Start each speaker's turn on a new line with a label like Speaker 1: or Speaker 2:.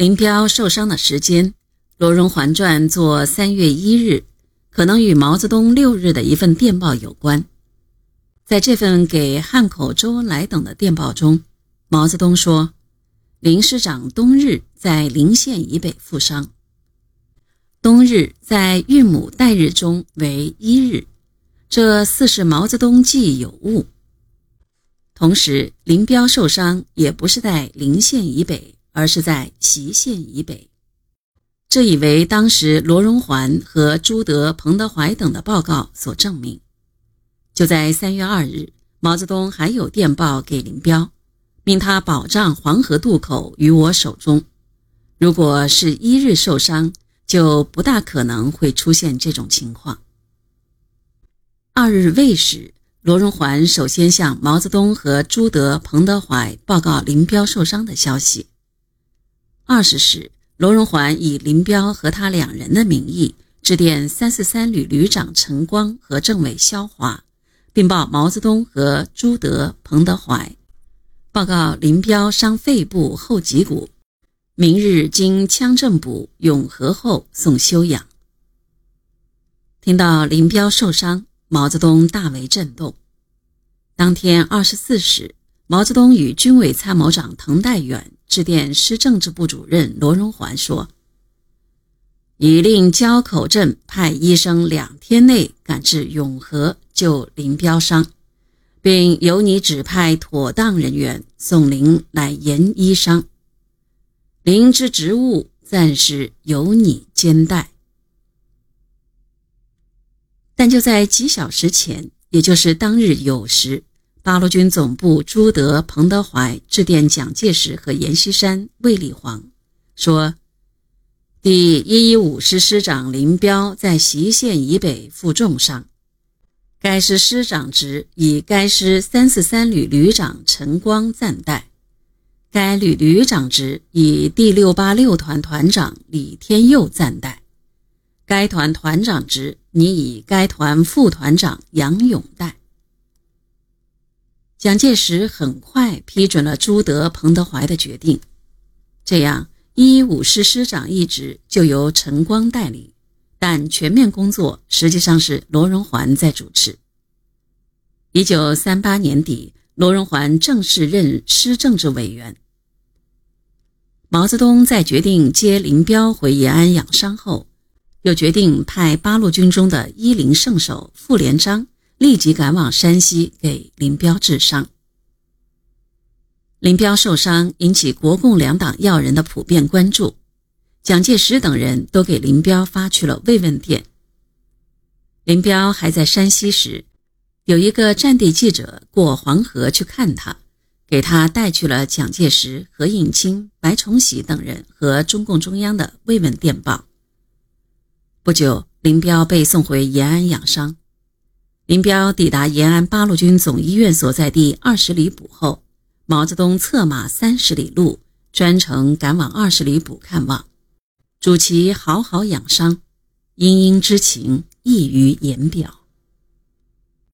Speaker 1: 林彪受伤的时间，罗荣桓传作三月一日，可能与毛泽东六日的一份电报有关。在这份给汉口、周恩来等的电报中，毛泽东说：“林师长冬日在临县以北负伤。冬日在韵母代日中为一日，这似是毛泽东记忆有误。同时，林彪受伤也不是在临县以北。”而是在习县以北，这已为当时罗荣桓和朱德、彭德怀等的报告所证明。就在三月二日，毛泽东还有电报给林彪，命他保障黄河渡口于我手中。如果是一日受伤，就不大可能会出现这种情况。二日未时，罗荣桓首先向毛泽东和朱德、彭德怀报告林彪受伤的消息。二十时，罗荣桓以林彪和他两人的名义致电三四三旅旅长陈光和政委肖华，并报毛泽东和朱德、彭德怀，报告林彪伤肺部后脊骨，明日经枪政部永和后送休养。听到林彪受伤，毛泽东大为震动。当天二十四时，毛泽东与军委参谋长滕代远。致电师政治部主任罗荣桓说：“已令交口镇派医生两天内赶至永和救林彪伤，并由你指派妥当人员送林来验医伤。林之职务暂时由你兼代。”但就在几小时前，也就是当日酉时。八路军总部朱德、彭德怀致电蒋介石和阎锡山、卫立煌，说：“第一一五师师长林彪在隰县以北负重伤，该师师长职以该师三四三旅旅长陈光暂代，该旅旅长职以第六八六团团长李天佑暂代，该团团长职拟以该团副团长杨勇代。”蒋介石很快批准了朱德、彭德怀的决定，这样一五师师长一职就由陈光代理，但全面工作实际上是罗荣桓在主持。一九三八年底，罗荣桓正式任师政治委员。毛泽东在决定接林彪回延安养伤后，又决定派八路军中的一零圣手傅连璋。立即赶往山西给林彪治伤。林彪受伤引起国共两党要人的普遍关注，蒋介石等人都给林彪发去了慰问电。林彪还在山西时，有一个战地记者过黄河去看他，给他带去了蒋介石、何应钦、白崇禧等人和中共中央的慰问电报。不久，林彪被送回延安养伤。林彪抵达延安八路军总医院所在地二十里堡后，毛泽东策马三十里路，专程赶往二十里堡看望，主其好好养伤，殷殷之情溢于言表。